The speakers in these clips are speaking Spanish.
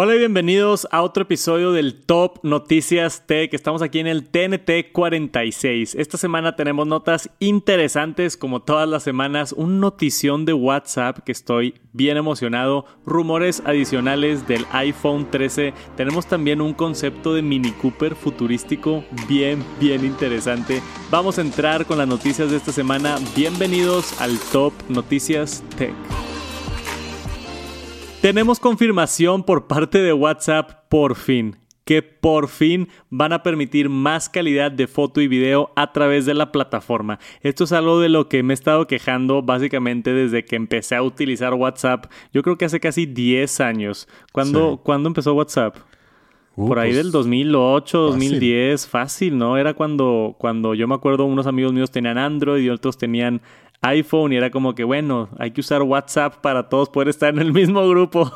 Hola y bienvenidos a otro episodio del Top Noticias Tech. Estamos aquí en el TNT 46. Esta semana tenemos notas interesantes como todas las semanas, un notición de WhatsApp que estoy bien emocionado, rumores adicionales del iPhone 13, tenemos también un concepto de Mini Cooper futurístico bien, bien interesante. Vamos a entrar con las noticias de esta semana. Bienvenidos al Top Noticias Tech. Tenemos confirmación por parte de WhatsApp por fin que por fin van a permitir más calidad de foto y video a través de la plataforma. Esto es algo de lo que me he estado quejando básicamente desde que empecé a utilizar WhatsApp. Yo creo que hace casi 10 años. ¿Cuándo, empezó WhatsApp? Uh, por ahí pues, del 2008, 2010, fácil, ¿no? Era cuando, cuando yo me acuerdo unos amigos míos tenían Android y otros tenían iPhone y era como que, bueno, hay que usar WhatsApp para todos poder estar en el mismo grupo.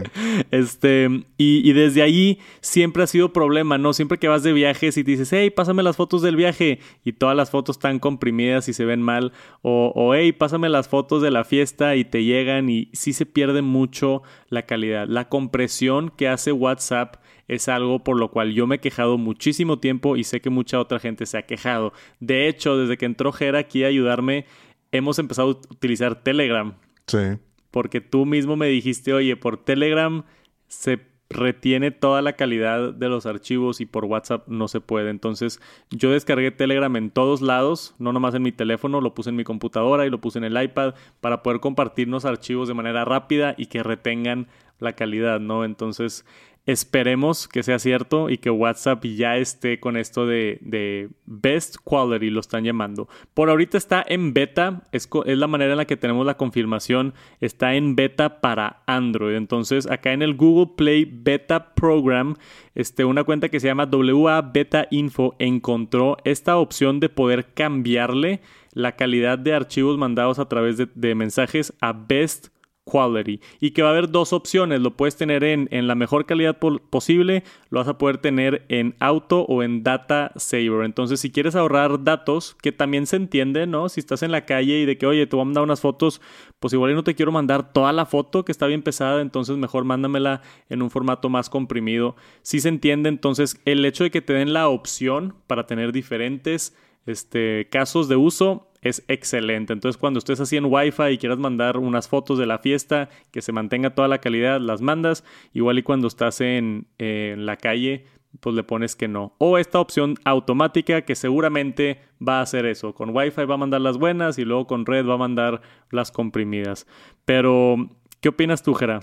este, y, desde allí siempre ha sido problema, ¿no? Siempre que vas de viajes y dices, hey, pásame las fotos del viaje y todas las fotos están comprimidas y se ven mal. O, o hey, pásame las fotos de la fiesta y te llegan y sí se pierde mucho la calidad. La compresión que hace WhatsApp es algo por lo cual yo me he quejado muchísimo tiempo y sé que mucha otra gente se ha quejado. De hecho, desde que entró Jera aquí a ayudarme, hemos empezado a utilizar Telegram. Sí. Porque tú mismo me dijiste, oye, por Telegram se retiene toda la calidad de los archivos y por WhatsApp no se puede. Entonces yo descargué Telegram en todos lados, no nomás en mi teléfono, lo puse en mi computadora y lo puse en el iPad para poder compartirnos archivos de manera rápida y que retengan la calidad, ¿no? Entonces Esperemos que sea cierto y que WhatsApp ya esté con esto de, Best Quality, lo están llamando. Por ahorita está en beta, es, es, la manera en la que tenemos la confirmación, está en beta para Android. Entonces, acá en el Google Play Beta Program, este, una cuenta que se llama WA Beta Info encontró esta opción de poder cambiarle la calidad de archivos mandados a través de, de mensajes a Best Quality y que va a haber dos opciones, lo puedes tener en, en la mejor calidad posible, lo vas a poder tener en auto o en data saver. Entonces, si quieres ahorrar datos, que también se entiende, ¿no? Si estás en la calle y de que, oye, te voy a mandar unas fotos, pues igual no te quiero mandar toda la foto que está bien pesada, entonces mejor mándamela en un formato más comprimido. Si se entiende, entonces el hecho de que te den la opción para tener diferentes este, casos de uso es excelente. Entonces, cuando estés así en Wi-Fi y quieras mandar unas fotos de la fiesta, que se mantenga toda la calidad, las mandas. Igual y cuando estás en, la calle, pues le pones que no. O esta opción automática que seguramente va a hacer eso. Con Wi-Fi va a mandar las buenas y luego con red va a mandar las comprimidas. Pero, ¿qué opinas tú, Jera?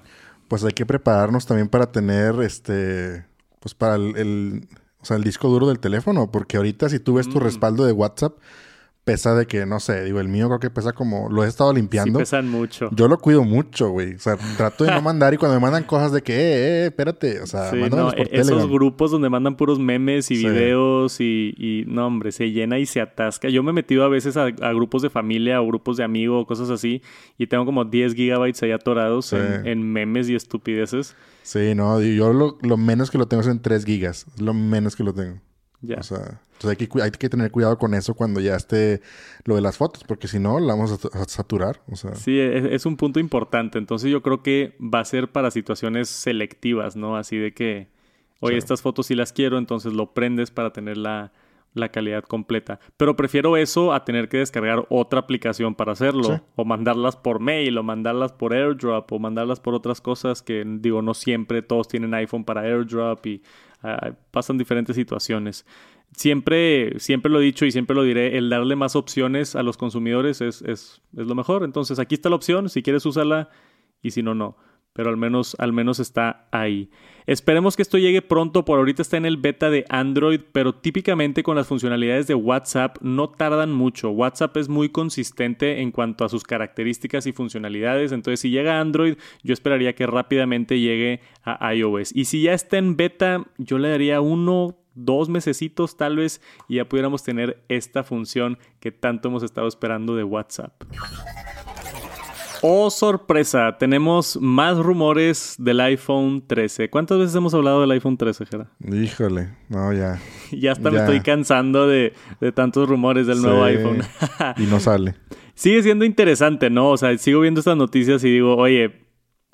Pues hay que prepararnos también para tener este, pues para el, o sea, el disco duro del teléfono, porque ahorita si tú ves tu mm. respaldo de WhatsApp, pesa de que, no sé, digo, el mío creo que pesa como, lo he estado limpiando. Sí, pesan mucho. Yo lo cuido mucho, güey. O sea, trato de no mandar y cuando me mandan cosas de que, eh, eh, espérate, o sea, sí, no, por esos grupos donde mandan puros memes y videos y, y, no, hombre, se llena y se atasca. Yo me he metido a veces a, grupos de familia o grupos de amigos o cosas así y tengo como 10 gigabytes ahí atorados en, en, memes y estupideces. Sí, no, yo lo, lo menos que lo tengo es en 3 gigas. Lo menos que lo tengo. Ya. O sea, entonces hay que, hay que tener cuidado con eso cuando ya esté lo de las fotos, porque si no, la vamos a, saturar. O sea. Sí, es, un punto importante. Entonces yo creo que va a ser para situaciones selectivas, ¿no? Así de que, oye, estas fotos sí las quiero, entonces lo prendes para tener la, la calidad completa. Pero prefiero eso a tener que descargar otra aplicación para hacerlo. O mandarlas por mail, o mandarlas por airdrop, o mandarlas por otras cosas que, digo, no siempre todos tienen iPhone para airdrop y Ah, pasan diferentes situaciones. Siempre, siempre lo he dicho y siempre lo diré, el darle más opciones a los consumidores es, es, es lo mejor. Entonces aquí está la opción, si quieres usarla y si no, no pero al menos, al menos está ahí. Esperemos que esto llegue pronto, por ahorita está en el beta de Android, pero típicamente con las funcionalidades de WhatsApp no tardan mucho. WhatsApp es muy consistente en cuanto a sus características y funcionalidades, entonces si llega a Android, yo esperaría que rápidamente llegue a iOS. Y si ya está en beta, yo le daría uno, dos mesecitos tal vez y ya pudiéramos tener esta función que tanto hemos estado esperando de WhatsApp. Oh, sorpresa, tenemos más rumores del iPhone 13. ¿Cuántas veces hemos hablado del iPhone 13, Jera? Híjole, no, ya. ya hasta me estoy cansando de, tantos rumores del nuevo iPhone. y no sale. Sigue siendo interesante, ¿no? O sea, sigo viendo estas noticias y digo, oye,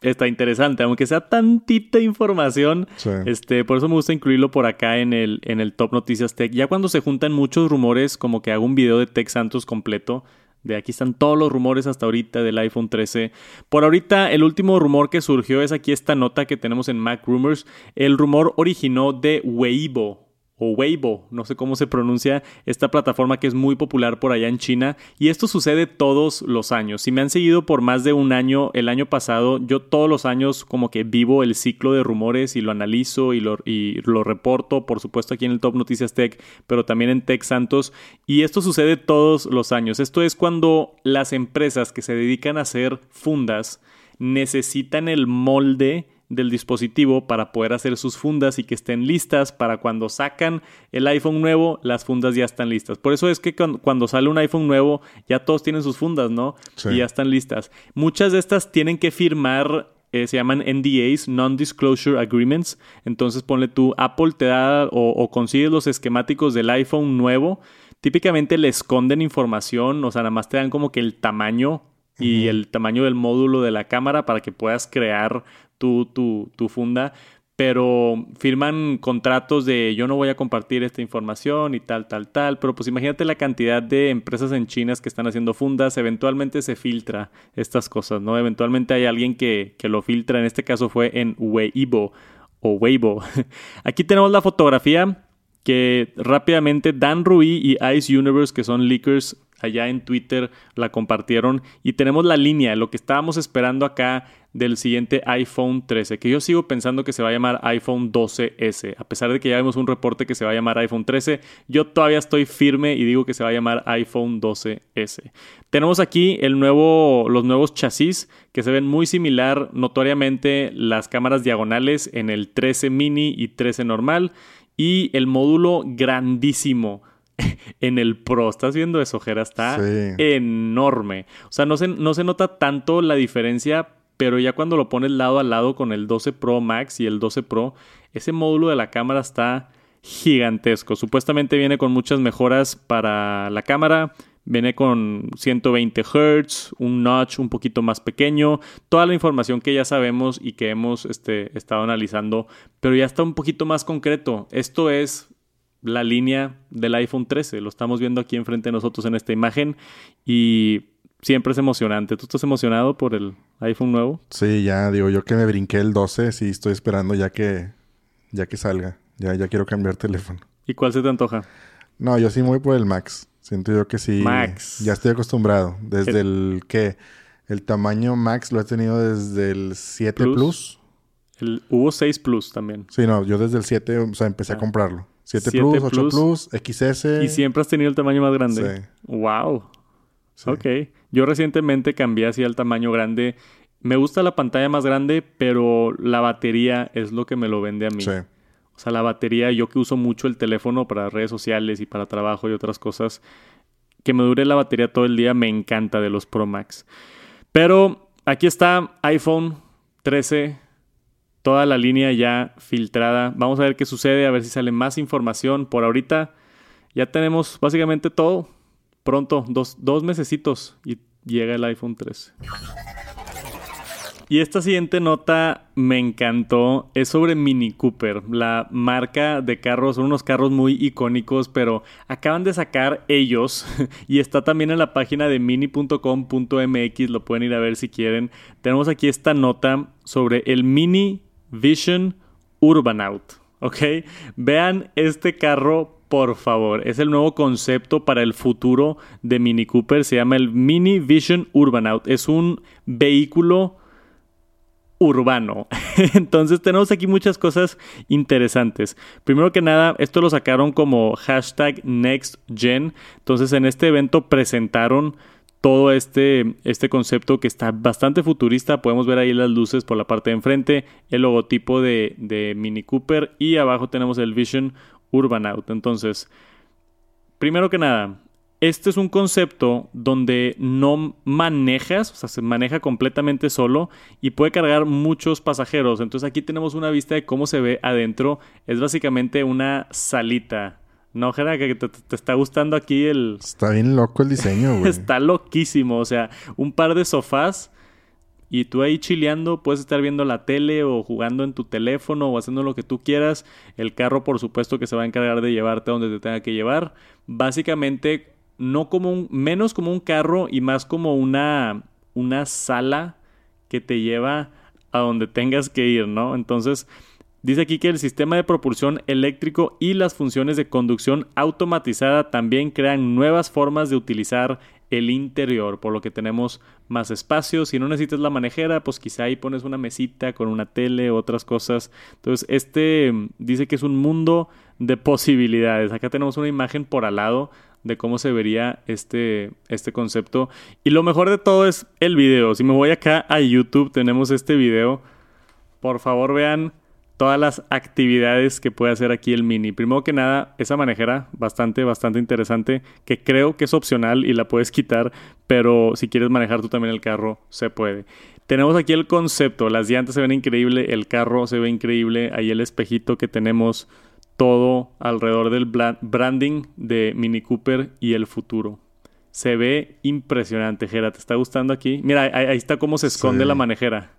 está interesante, aunque sea tantita información. Este, por eso me gusta incluirlo por acá en el, en el Top Noticias Tech. Ya cuando se juntan muchos rumores, como que hago un video de Tech Santos completo. De aquí están todos los rumores hasta ahorita del iPhone 13. Por ahorita, el último rumor que surgió es aquí esta nota que tenemos en Mac Rumors. El rumor originó de Weibo o Weibo, no sé cómo se pronuncia, esta plataforma que es muy popular por allá en China. Y esto sucede todos los años. Si me han seguido por más de un año, el año pasado, yo todos los años como que vivo el ciclo de rumores y lo analizo y lo, reporto, por supuesto aquí en el Top Noticias Tech, pero también en Tech Santos. Y esto sucede todos los años. Esto es cuando las empresas que se dedican a hacer fundas necesitan el molde del dispositivo para poder hacer sus fundas y que estén listas para cuando sacan el iPhone nuevo, las fundas ya están listas. Por eso es que cuando sale un iPhone nuevo, ya todos tienen sus fundas, ¿no? Y ya están listas. Muchas de estas tienen que firmar eh, se llaman NDAs, Non-Disclosure Agreements. Entonces ponle tú, Apple te da o, o, consigues los esquemáticos del iPhone nuevo. Típicamente le esconden información, o sea, nada más te dan como que el tamaño y el tamaño del módulo de la cámara para que puedas crear tu, tu, tu funda, pero firman contratos de yo no voy a compartir esta información y tal, tal, tal, pero pues imagínate la cantidad de empresas en China que están haciendo fundas, eventualmente se filtra estas cosas, ¿no? Eventualmente hay alguien que, que lo filtra, en este caso fue en Weibo o Weibo. Aquí tenemos la fotografía que rápidamente Dan Rui y Ice Universe, que son leakers allá en Twitter, la compartieron y tenemos la línea, lo que estábamos esperando acá del siguiente iPhone 13, que yo sigo pensando que se va a llamar iPhone 12S, a pesar de que ya vemos un reporte que se va a llamar iPhone 13, yo todavía estoy firme y digo que se va a llamar iPhone 12S. Tenemos aquí los nuevos chasis que se ven muy similar notoriamente las cámaras diagonales en el 13 mini y 13 normal y el módulo grandísimo en el Pro. ¿Estás viendo eso, Jera? Está enorme. O sea, no se, no se nota tanto la diferencia, pero ya cuando lo pones lado a lado con el 12 Pro Max y el 12 Pro, ese módulo de la cámara está gigantesco. Supuestamente viene con muchas mejoras para la cámara. Viene con 120 Hz, un notch un poquito más pequeño, toda la información que ya sabemos y que hemos este, estado analizando, pero ya está un poquito más concreto. Esto es la línea del iPhone 13. Lo estamos viendo aquí enfrente de nosotros en esta imagen y siempre es emocionante. ¿Tú estás emocionado por el iPhone nuevo? Sí, ya digo yo que me brinqué el 12, sí estoy esperando ya que ya que salga. Ya ya quiero cambiar teléfono. ¿Y cuál se te antoja? No, yo sí me voy por el Max. Siento yo que sí. Max. Ya estoy acostumbrado. Desde el, que el tamaño Max lo he tenido desde el 7 Plus. El, hubo 6 Plus también. Sí, no, yo desde el 7, o sea, empecé a ah. comprarlo. 7, Plus, 8 Plus, XS. Y siempre has tenido el tamaño más grande. Sí. Wow. Ok. Yo recientemente cambié así al tamaño grande. Me gusta la pantalla más grande, pero la batería es lo que me lo vende a mí. Sí. O sea, la batería, yo que uso mucho el teléfono para redes sociales y para trabajo y otras cosas, que me dure la batería todo el día me encanta de los Pro Max. Pero aquí está iPhone 13 toda la línea ya filtrada. Vamos a ver qué sucede, a ver si sale más información. Por ahorita ya tenemos básicamente todo. Pronto, dos, dos mesecitos y llega el iPhone 13. Y esta siguiente nota me encantó. Es sobre Mini Cooper, la marca de carros. Son unos carros muy icónicos, pero acaban de sacar ellos. y está también en la página de mini.com.mx. Lo pueden ir a ver si quieren. Tenemos aquí esta nota sobre el Mini Vision Urbanout. ¿Ok? Vean este carro, por favor. Es el nuevo concepto para el futuro de Mini Cooper. Se llama el Mini Vision Urbanout. Es un vehículo urbano. Entonces tenemos aquí muchas cosas interesantes. Primero que nada, esto lo sacaron como hashtag NextGen. Entonces en este evento presentaron todo este, este concepto que está bastante futurista. Podemos ver ahí las luces por la parte de enfrente, el logotipo de, de Mini Cooper y abajo tenemos el Vision Urban Out. Entonces, primero que nada, este es un concepto donde no manejas, o sea, se maneja completamente solo y puede cargar muchos pasajeros. Entonces aquí tenemos una vista de cómo se ve adentro. Es básicamente una salita no, Jera, que te, está gustando aquí el... Está bien loco el diseño, güey. está loquísimo. O sea, un par de sofás y tú ahí chileando, puedes estar viendo la tele o jugando en tu teléfono o haciendo lo que tú quieras. El carro, por supuesto, que se va a encargar de llevarte a donde te tenga que llevar. Básicamente, no como un, menos como un carro y más como una, una sala que te lleva a donde tengas que ir, ¿no? Entonces, dice aquí que el sistema de propulsión eléctrico y las funciones de conducción automatizada también crean nuevas formas de utilizar el interior, por lo que tenemos más espacio. Si no necesitas la manejera, pues quizá ahí pones una mesita con una tele, otras cosas. Entonces, este mm, dice que es un mundo de posibilidades. Acá tenemos una imagen por al lado de cómo se vería este, este concepto. Y lo mejor de todo es el video. Si me voy acá a YouTube, tenemos este video. Por favor, vean todas las actividades que puede hacer aquí el Mini. Primero que nada, esa manejera bastante, bastante interesante, que creo que es opcional y la puedes quitar, pero si quieres manejar tú también el carro, se puede. Tenemos aquí el concepto, las llantas se ven increíble, el carro se ve increíble, ahí el espejito que tenemos, todo alrededor del branding de Mini Cooper y el futuro. Se ve impresionante, Jera. ¿Te está gustando aquí? Mira, ahí, está cómo se esconde la manejera.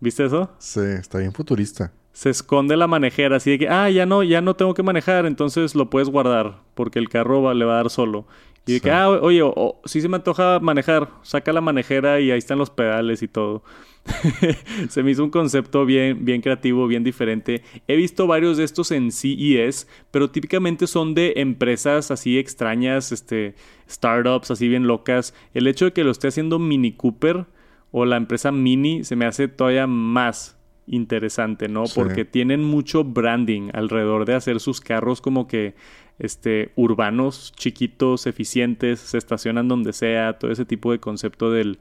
¿Viste eso? Sí, está bien futurista se esconde la manejera, así de que, ah, ya no, ya no tengo que manejar, entonces lo puedes guardar, porque el carro le va a dar solo. Y de que, ah, oye, si se me antoja manejar, saca la manejera y ahí están los pedales y todo. se me hizo un concepto bien, bien creativo, bien diferente. He visto varios de estos en CES, pero típicamente son de empresas así extrañas, este, startups así bien locas. El hecho de que lo esté haciendo Mini Cooper o la empresa Mini se me hace todavía más interesante, ¿no? Porque tienen mucho branding alrededor de hacer sus carros como que este urbanos, chiquitos, eficientes, se estacionan donde sea, todo ese tipo de concepto del,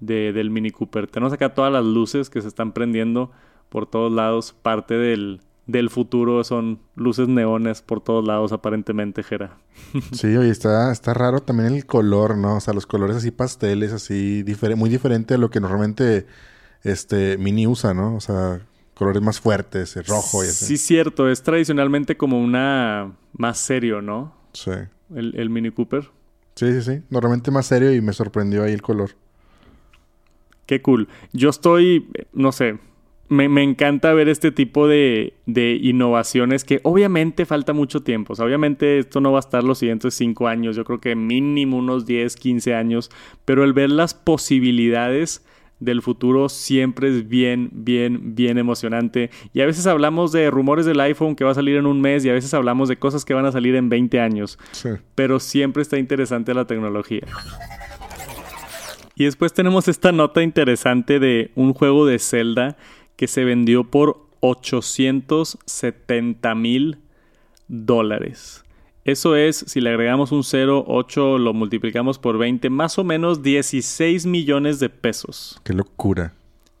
del Mini Cooper. Tenemos acá todas las luces que se están prendiendo por todos lados, parte del, del futuro son luces neones por todos lados aparentemente, Jera. Sí, oye, está, está raro también el color, ¿no? O sea, los colores así pasteles, así muy diferente a lo que normalmente este Mini usa, ¿no? O sea, colores más fuertes, el rojo y así. Sí, cierto. Es tradicionalmente como una más serio, ¿no? Sí. El, Mini Cooper. Sí, sí, sí. Normalmente más serio y me sorprendió ahí el color. Qué cool. Yo estoy, no sé, me, encanta ver este tipo de, de, innovaciones que obviamente falta mucho tiempo. O sea, obviamente esto no va a estar los siguientes cinco años. Yo creo que mínimo unos 10, 15 años. Pero el ver las posibilidades del futuro siempre es bien, bien, bien emocionante. Y a veces hablamos de rumores del iPhone que va a salir en un mes y a veces hablamos de cosas que van a salir en 20 años. Pero siempre está interesante la tecnología. Y después tenemos esta nota interesante de un juego de Zelda que se vendió por 870 mil dólares. Eso es, si le agregamos un 0, 8, lo multiplicamos por 20, más o menos 16 millones de pesos. Qué locura.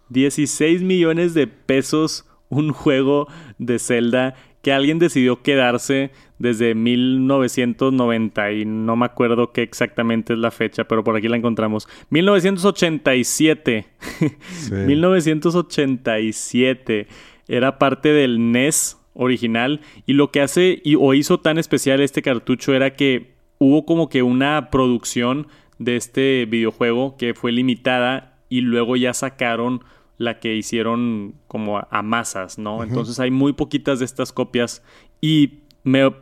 16 millones de pesos un juego de Zelda que alguien decidió quedarse desde 1990 y no me acuerdo qué exactamente es la fecha, pero por aquí la encontramos. 1987. Sí. 1987. Era parte del NES original. Y lo que hace y, o hizo tan especial este cartucho era que hubo como que una producción de este videojuego que fue limitada y luego ya sacaron la que hicieron como a, masas, ¿no? Entonces hay muy poquitas de estas copias y me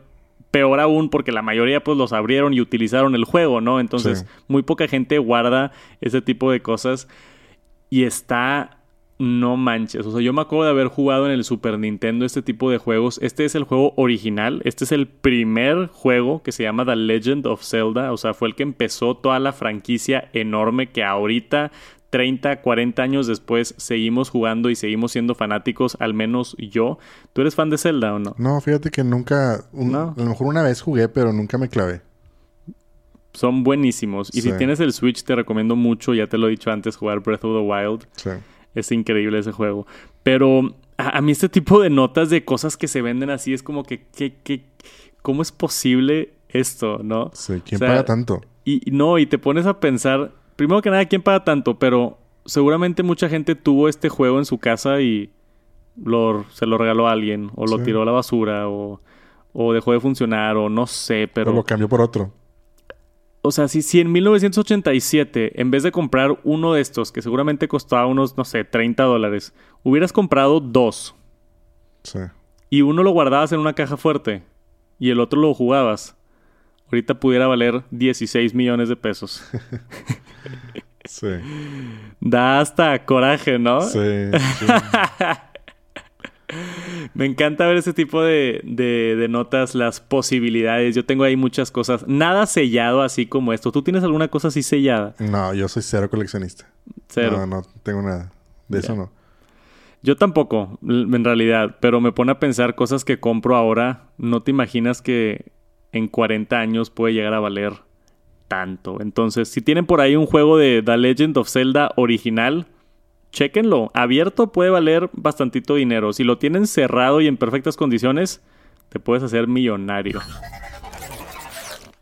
peor aún porque la mayoría pues los abrieron y utilizaron el juego, ¿no? Entonces muy poca gente guarda ese tipo de cosas y está no manches. O sea, yo me acuerdo de haber jugado en el Super Nintendo este tipo de juegos. Este es el juego original. Este es el primer juego que se llama The Legend of Zelda. O sea, fue el que empezó toda la franquicia enorme que ahorita 30, 40 años después seguimos jugando y seguimos siendo fanáticos, al menos yo. ¿Tú eres fan de Zelda o no? No, fíjate que nunca, a lo mejor una vez jugué, pero nunca me clavé. Son buenísimos. Y si tienes el Switch, te recomiendo mucho, ya te lo he dicho antes, jugar Breath of the Wild. Sí. Es increíble ese juego. Pero a, mí este tipo de notas de cosas que se venden así es como que, ¿cómo es posible esto, no? Sí, ¿quién paga tanto? Y no, y te pones a pensar, primero que nada, ¿quién paga tanto? Pero seguramente mucha gente tuvo este juego en su casa y lo, se lo regaló a alguien, o lo tiró a la basura, o, o dejó de funcionar, o no sé, pero... O lo cambió por otro. O sea, si, si en 1987, en vez de comprar uno de estos, que seguramente costaba unos, no sé, 30 dólares, hubieras comprado dos. Sí. Y uno lo guardabas en una caja fuerte y el otro lo jugabas. Ahorita pudiera valer 16 millones de pesos. Sí. Da hasta coraje, ¿no? Sí. sí. Me encanta ver ese tipo de, de, de, notas, las posibilidades. Yo tengo ahí muchas cosas. Nada sellado así como esto. ¿Tú tienes alguna cosa así sellada? No, yo soy cero coleccionista. Cero. No, no tengo nada. De eso no. Yo tampoco, en realidad. Pero me pone a pensar cosas que compro ahora. No te imaginas que en 40 años puede llegar a valer tanto. Entonces, si tienen por ahí un juego de The Legend of Zelda original, chéquenlo. Abierto puede valer bastantito dinero. Si lo tienen cerrado y en perfectas condiciones, te puedes hacer millonario.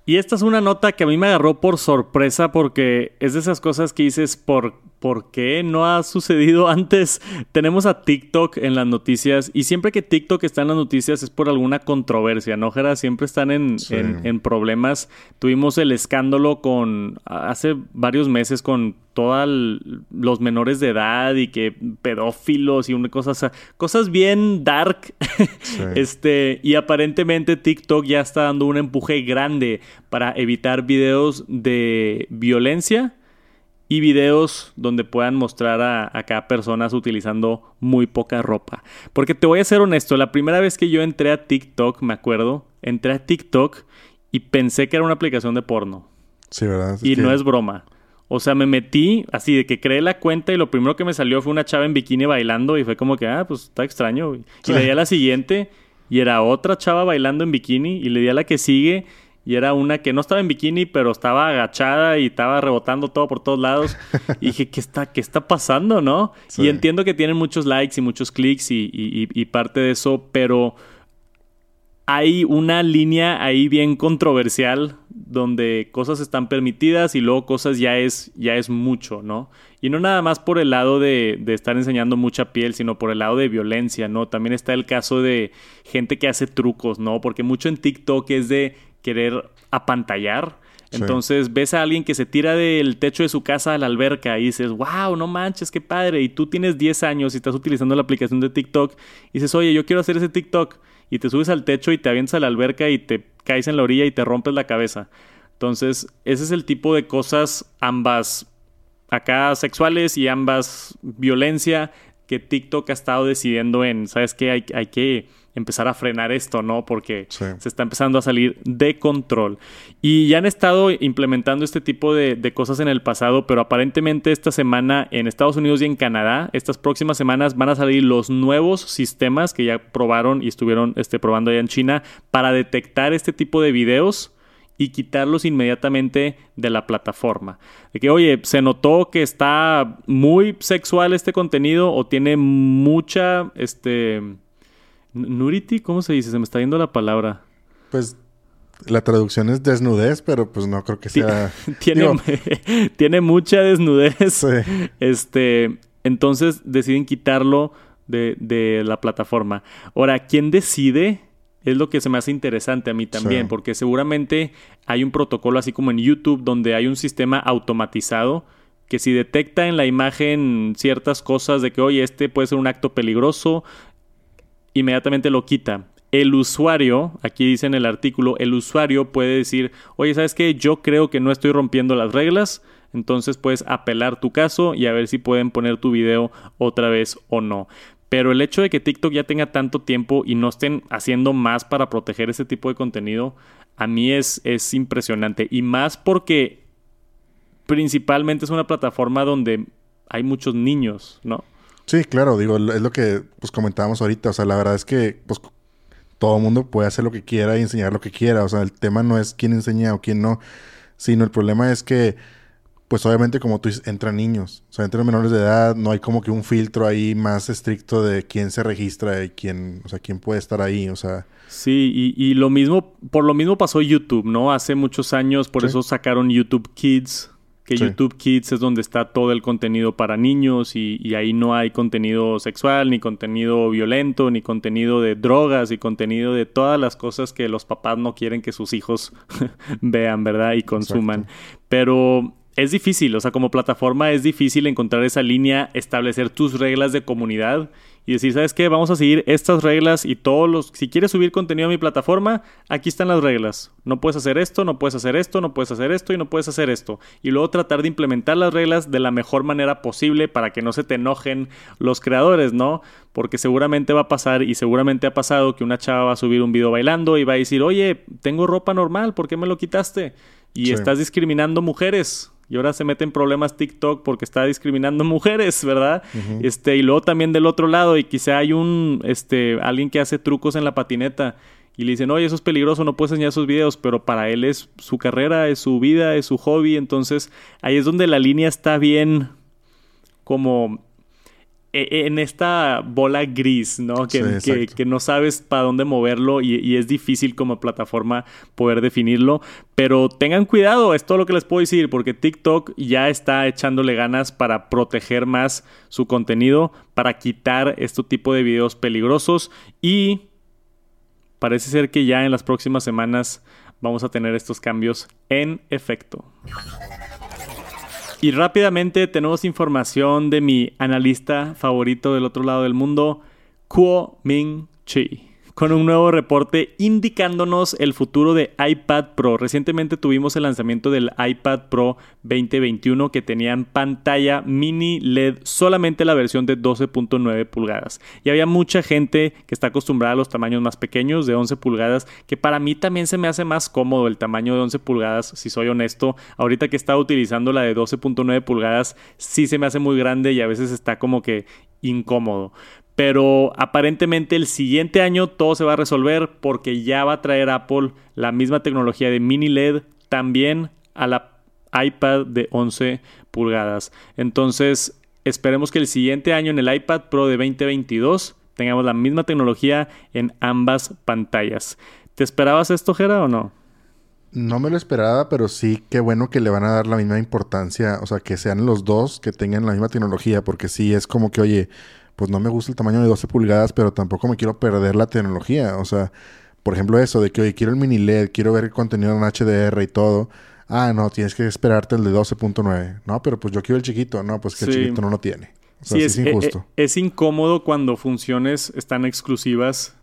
Y esta es una nota que a mí me agarró por sorpresa porque es de esas cosas que dices, ¿por, ¿por qué no ha sucedido antes? Tenemos a TikTok en las noticias y siempre que TikTok está en las noticias es por alguna controversia, ¿no, Jera? Siempre están en, Sí. en, en problemas. Tuvimos el escándalo con hace varios meses con todos los menores de edad y que pedófilos y una cosa, o sea, cosas bien dark. Sí. Este, y aparentemente TikTok ya está dando un empuje grande para evitar videos de violencia y videos donde puedan mostrar a, a cada personas utilizando muy poca ropa. Porque te voy a ser honesto, la primera vez que yo entré a TikTok, me acuerdo, entré a TikTok y pensé que era una aplicación de porno. Sí, ¿verdad? Y que- no es broma. O sea, me metí así de que creé la cuenta y lo primero que me salió fue una chava en bikini bailando y fue como que, ah, pues está extraño. Y Sí. le di a la siguiente y era otra chava bailando en bikini y le di a la que sigue y era una que no estaba en bikini pero estaba agachada y estaba rebotando todo por todos lados. y dije, ¿qué está, qué está pasando, no? Sí. Y entiendo que tienen muchos likes y muchos clics y, y- y- y parte de eso, pero hay una línea ahí bien controversial donde cosas están permitidas y luego cosas ya es, ya es mucho, ¿no? Y no nada más por el lado de, de estar enseñando mucha piel, sino por el lado de violencia, ¿no? También está el caso de gente que hace trucos, ¿no? Porque mucho en TikTok es de querer apantallar. Sí. Entonces ves a alguien que se tira del techo de su casa a la alberca y dices, wow, no manches, qué padre. Y tú tienes 10 años y estás utilizando la aplicación de TikTok y dices, oye, yo quiero hacer ese TikTok. Y te subes al techo y te avientas a la alberca y te caes en la orilla y te rompes la cabeza. Entonces, ese es el tipo de cosas, ambas acá sexuales y ambas violencia, que TikTok ha estado decidiendo en, ¿sabes qué? Hay, hay que empezar a frenar esto, ¿no? Porque Sí. se está empezando a salir de control. Y ya han estado implementando este tipo de, de cosas en el pasado, pero aparentemente esta semana en Estados Unidos y en Canadá, estas próximas semanas van a salir los nuevos sistemas que ya probaron y estuvieron este, probando allá en China para detectar este tipo de videos y quitarlos inmediatamente de la plataforma. De que, oye, se notó que está muy sexual este contenido o tiene mucha, este, nudity, ¿cómo se dice? Se me está yendo la palabra. Pues la traducción es desnudez, pero pues no creo que sea. Tiene, Digo, tiene mucha desnudez. sí. Este, entonces deciden quitarlo de, de la plataforma. Ahora, ¿quién decide? Es lo que se me hace interesante a mí también, Sí. porque seguramente hay un protocolo así como en YouTube donde hay un sistema automatizado que si detecta en la imagen ciertas cosas de que, oye, este puede ser un acto peligroso, inmediatamente lo quita. El usuario, aquí dice en el artículo, el usuario puede decir, oye, ¿sabes qué? Yo creo que no estoy rompiendo las reglas, entonces puedes apelar tu caso y a ver si pueden poner tu video otra vez o no. Pero el hecho de que TikTok ya tenga tanto tiempo y no estén haciendo más para proteger ese tipo de contenido, a mí es, es impresionante. Y más porque principalmente es una plataforma donde hay muchos niños, ¿no? Sí, claro, digo, es lo que pues comentábamos ahorita. O sea, la verdad es que pues todo el mundo puede hacer lo que quiera y enseñar lo que quiera. O sea, el tema no es quién enseña o quién no, sino el problema es que, pues obviamente como tú dices, entran niños. O sea, entran menores de edad, no hay como que un filtro ahí más estricto de quién se registra y quién, o sea, quién puede estar ahí. O sea, Sí, y, y lo mismo, por lo mismo pasó YouTube, ¿no? Hace muchos años, por Sí. eso sacaron YouTube Kids, que YouTube Kids es donde está todo el contenido para niños y, y, ahí no hay contenido sexual, ni contenido violento, ni contenido de drogas y contenido de todas las cosas que los papás no quieren que sus hijos vean, ¿verdad? Y consuman. Pero es difícil, o sea, como plataforma es difícil encontrar esa línea, establecer tus reglas de comunidad y decir, ¿sabes qué? Vamos a seguir estas reglas y todos los... Si quieres subir contenido a mi plataforma, aquí están las reglas. No puedes hacer esto, no puedes hacer esto, no puedes hacer esto y no puedes hacer esto. Y luego tratar de implementar las reglas de la mejor manera posible para que no se te enojen los creadores, ¿no? Porque seguramente va a pasar y seguramente ha pasado que una chava va a subir un video bailando y va a decir, oye, tengo ropa normal, ¿por qué me lo quitaste? Y estás discriminando mujeres y ahora se mete en problemas TikTok porque está discriminando mujeres, ¿verdad? Este, y luego también del otro lado, y quizá hay un, este, alguien que hace trucos en la patineta y le dicen, oye, eso es peligroso, no puedes enseñar esos videos, pero para él es su carrera, es su vida, es su hobby, entonces ahí es donde la línea está bien como en esta bola gris, ¿no? Que, que, no sabes para dónde moverlo y, es difícil como plataforma poder definirlo. Pero tengan cuidado, es todo lo que les puedo decir, porque TikTok ya está echándole ganas para proteger más su contenido, para quitar este tipo de videos peligrosos y parece ser que ya en las próximas semanas vamos a tener estos cambios en efecto. Y rápidamente tenemos información de mi analista favorito del otro lado del mundo, Kuo Ming Chi con un nuevo reporte indicándonos el futuro de iPad Pro. Recientemente tuvimos el lanzamiento del iPad Pro 2021 que tenía en pantalla mini LED solamente la versión de 12.9 pulgadas. Y había mucha gente que está acostumbrada a los tamaños más pequeños de 11 pulgadas, que para mí también se me hace más cómodo el tamaño de 11 pulgadas, si soy honesto. Ahorita que estaba utilizando la de 12.9 pulgadas, sí se me hace muy grande y a veces está como que incómodo. Pero aparentemente el siguiente año todo se va a resolver porque ya va a traer Apple la misma tecnología de mini LED también a la iPad de 11 pulgadas. Entonces esperemos que el siguiente año en el iPad Pro de 2022 tengamos la misma tecnología en ambas pantallas. ¿Te esperabas esto, Jera, o no? No me lo esperaba, pero sí, qué bueno que le van a dar la misma importancia, o sea, que sean los dos que tengan la misma tecnología, porque sí, es como que, oye, pues no me gusta el tamaño de 12 pulgadas, pero tampoco me quiero perder la tecnología. O sea, por ejemplo, eso de que, oye, quiero el mini LED, quiero ver el contenido en HDR y todo. Ah, no, tienes que esperarte el de 12.9. No, pero pues yo quiero el chiquito. No, pues que el chiquito no lo tiene. O sea, sí, es, injusto. Es, es, incómodo cuando funciones están exclusivas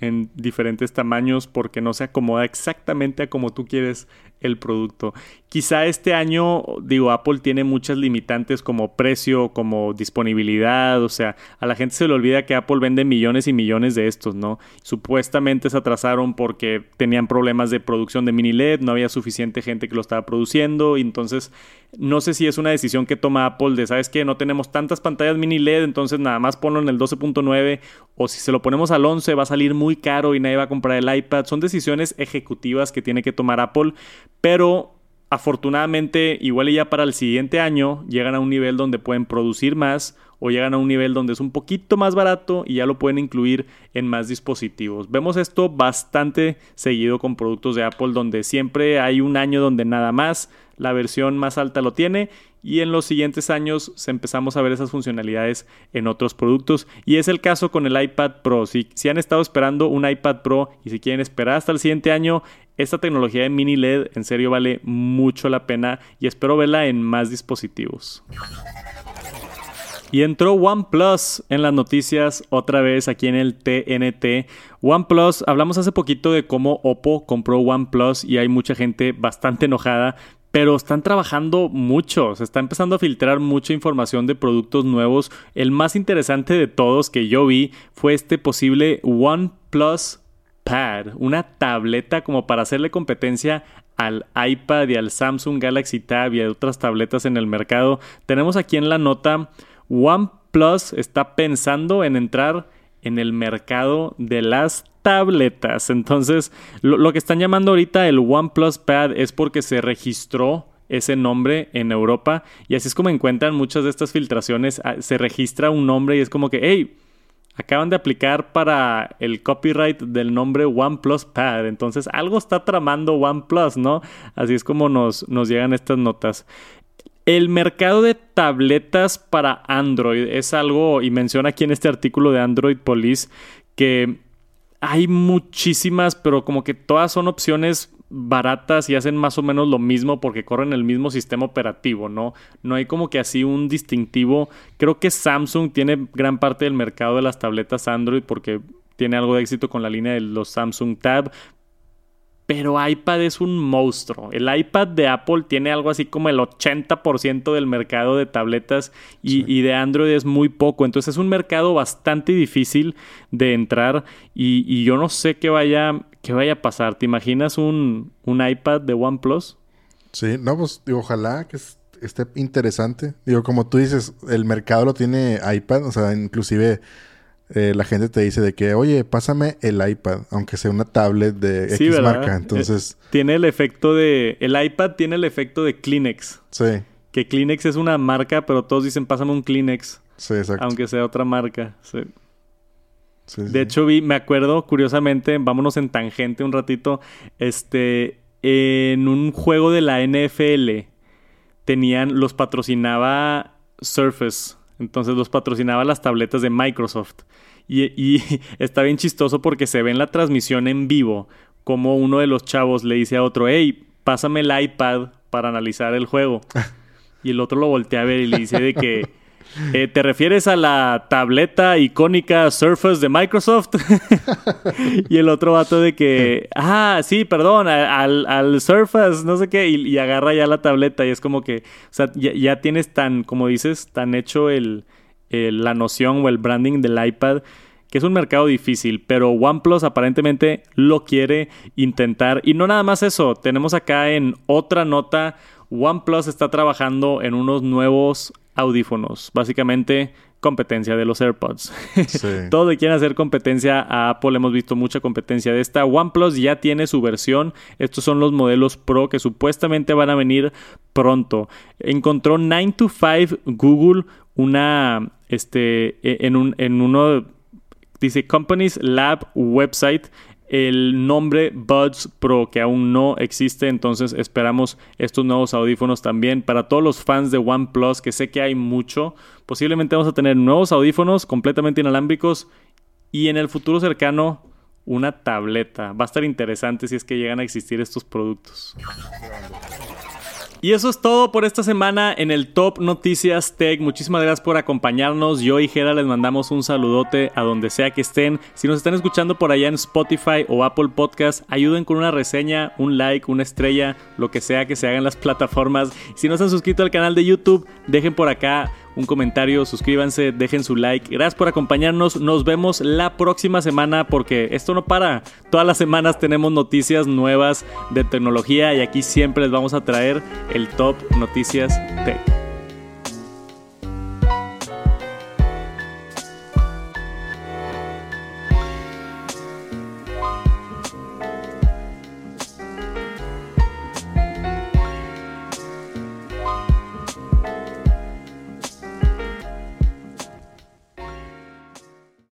en diferentes tamaños porque no se acomoda exactamente a como tú quieres el producto. Quizá este año, digo, Apple tiene muchas limitantes como precio, como disponibilidad, o sea, a la gente se le olvida que Apple vende millones y millones de estos, ¿no? Supuestamente se atrasaron porque tenían problemas de producción de mini LED, no había suficiente gente que lo estaba produciendo, y entonces no sé si es una decisión que toma Apple de, ¿sabes qué? No tenemos tantas pantallas mini LED, entonces nada más ponlo en el 12.9, o si se lo ponemos al 11 va a muy caro y nadie va a comprar el iPad. Son decisiones ejecutivas que tiene que tomar Apple, pero afortunadamente igual ya para el siguiente año llegan a un nivel donde pueden producir más o llegan a un nivel donde es un poquito más barato y ya lo pueden incluir en más dispositivos. Vemos esto bastante seguido con productos de Apple donde siempre hay un año donde nada más la versión más alta lo tiene y en los siguientes años empezamos a ver esas funcionalidades en otros productos y es el caso con el iPad Pro. Si, si han estado esperando un iPad Pro y si quieren esperar hasta el siguiente año, esta tecnología de mini LED en serio vale mucho la pena y espero verla en más dispositivos. Y entró OnePlus en las noticias otra vez aquí en el TNT. OnePlus, hablamos hace poquito de cómo Oppo compró OnePlus y hay mucha gente bastante enojada pero están trabajando mucho, se está empezando a filtrar mucha información de productos nuevos. El más interesante de todos que yo vi fue este posible OnePlus Pad, una tableta como para hacerle competencia al iPad y al Samsung Galaxy Tab y a otras tabletas en el mercado. Tenemos aquí en la nota OnePlus está pensando en entrar en el mercado de las tabletas. Entonces, lo, que están llamando ahorita el OnePlus Pad es porque se registró ese nombre en Europa y así es como encuentran muchas de estas filtraciones. Ah, se registra un nombre y es como que, hey, acaban de aplicar para el copyright del nombre OnePlus Pad. Entonces, algo está tramando OnePlus, ¿no? Así es como nos, nos llegan estas notas. El mercado de tabletas para Android es algo, y menciona aquí en este artículo de Android Police, que hay muchísimas, pero como que todas son opciones baratas y hacen más o menos lo mismo porque corren el mismo sistema operativo, ¿no? No hay como que así un distintivo. Creo que Samsung tiene gran parte del mercado de las tabletas Android porque tiene algo de éxito con la línea de los Samsung Tab, pero iPad es un monstruo. El iPad de Apple tiene algo así como el 80% del mercado de tabletas y, de Android es muy poco. Entonces es un mercado bastante difícil de entrar y, yo no sé qué vaya, qué vaya a pasar. ¿Te imaginas un, un iPad de OnePlus? Sí, no, pues digo, ojalá que esté interesante. Digo, como tú dices, el mercado lo tiene iPad, o sea, inclusive eh, la gente te dice de que, oye, pásame el iPad, aunque sea una tablet de X marca. Entonces. Eh, tiene el efecto de. El iPad tiene el efecto de Kleenex. Sí. Que Kleenex es una marca, pero todos dicen, pásame un Kleenex. Sí, exacto. Aunque sea otra marca. Sí. de hecho, vi, me acuerdo, curiosamente, vámonos en tangente un ratito. Este. En un juego de la NFL. Tenían. Los patrocinaba Surface. Entonces los patrocinaba las tabletas de Microsoft. Y, está bien chistoso porque se ve en la transmisión en vivo como uno de los chavos le dice a otro, hey, pásame el iPad para analizar el juego. y el otro lo voltea a ver y le dice de que eh, ¿Te refieres a la tableta icónica Surface de Microsoft? y el otro vato de que, ah, sí, perdón, al, Surface, no sé qué, y, agarra ya la tableta y es como que, o sea, ya, tienes tan, como dices, tan hecho el, la noción o el branding del iPad que es un mercado difícil, pero OnePlus aparentemente lo quiere intentar. Y no nada más eso, tenemos acá en otra nota, OnePlus está trabajando en unos nuevos audífonos. Básicamente competencia de los AirPods. Todo quieren hacer competencia a Apple. Hemos visto mucha competencia de esta. OnePlus ya tiene su versión. Estos son los modelos Pro que supuestamente van a venir pronto. Encontró 9 to 5 Google una este e, en un en uno dice Companies Lab website el nombre Buds Pro que aún no existe, entonces esperamos estos nuevos audífonos también para todos los fans de OnePlus, que sé que hay mucho, posiblemente vamos a tener nuevos audífonos completamente inalámbricos y en el futuro cercano una tableta. Va a estar interesante si es que llegan a existir estos productos. Y eso es todo por esta semana en el Top Noticias Tech. Muchísimas gracias por acompañarnos. Yo y Jera les mandamos un saludote a donde sea que estén. Si nos están escuchando por allá en Spotify o Apple Podcast, ayuden con una reseña, un like, una estrella, lo que sea que se haga en las plataformas. Si no se han suscrito al canal de YouTube, dejen por acá un comentario, suscríbanse, dejen su like. Gracias por acompañarnos. Nos vemos la próxima semana porque esto no para. Todas las semanas tenemos noticias nuevas de tecnología y aquí siempre les vamos a traer el top noticias tech.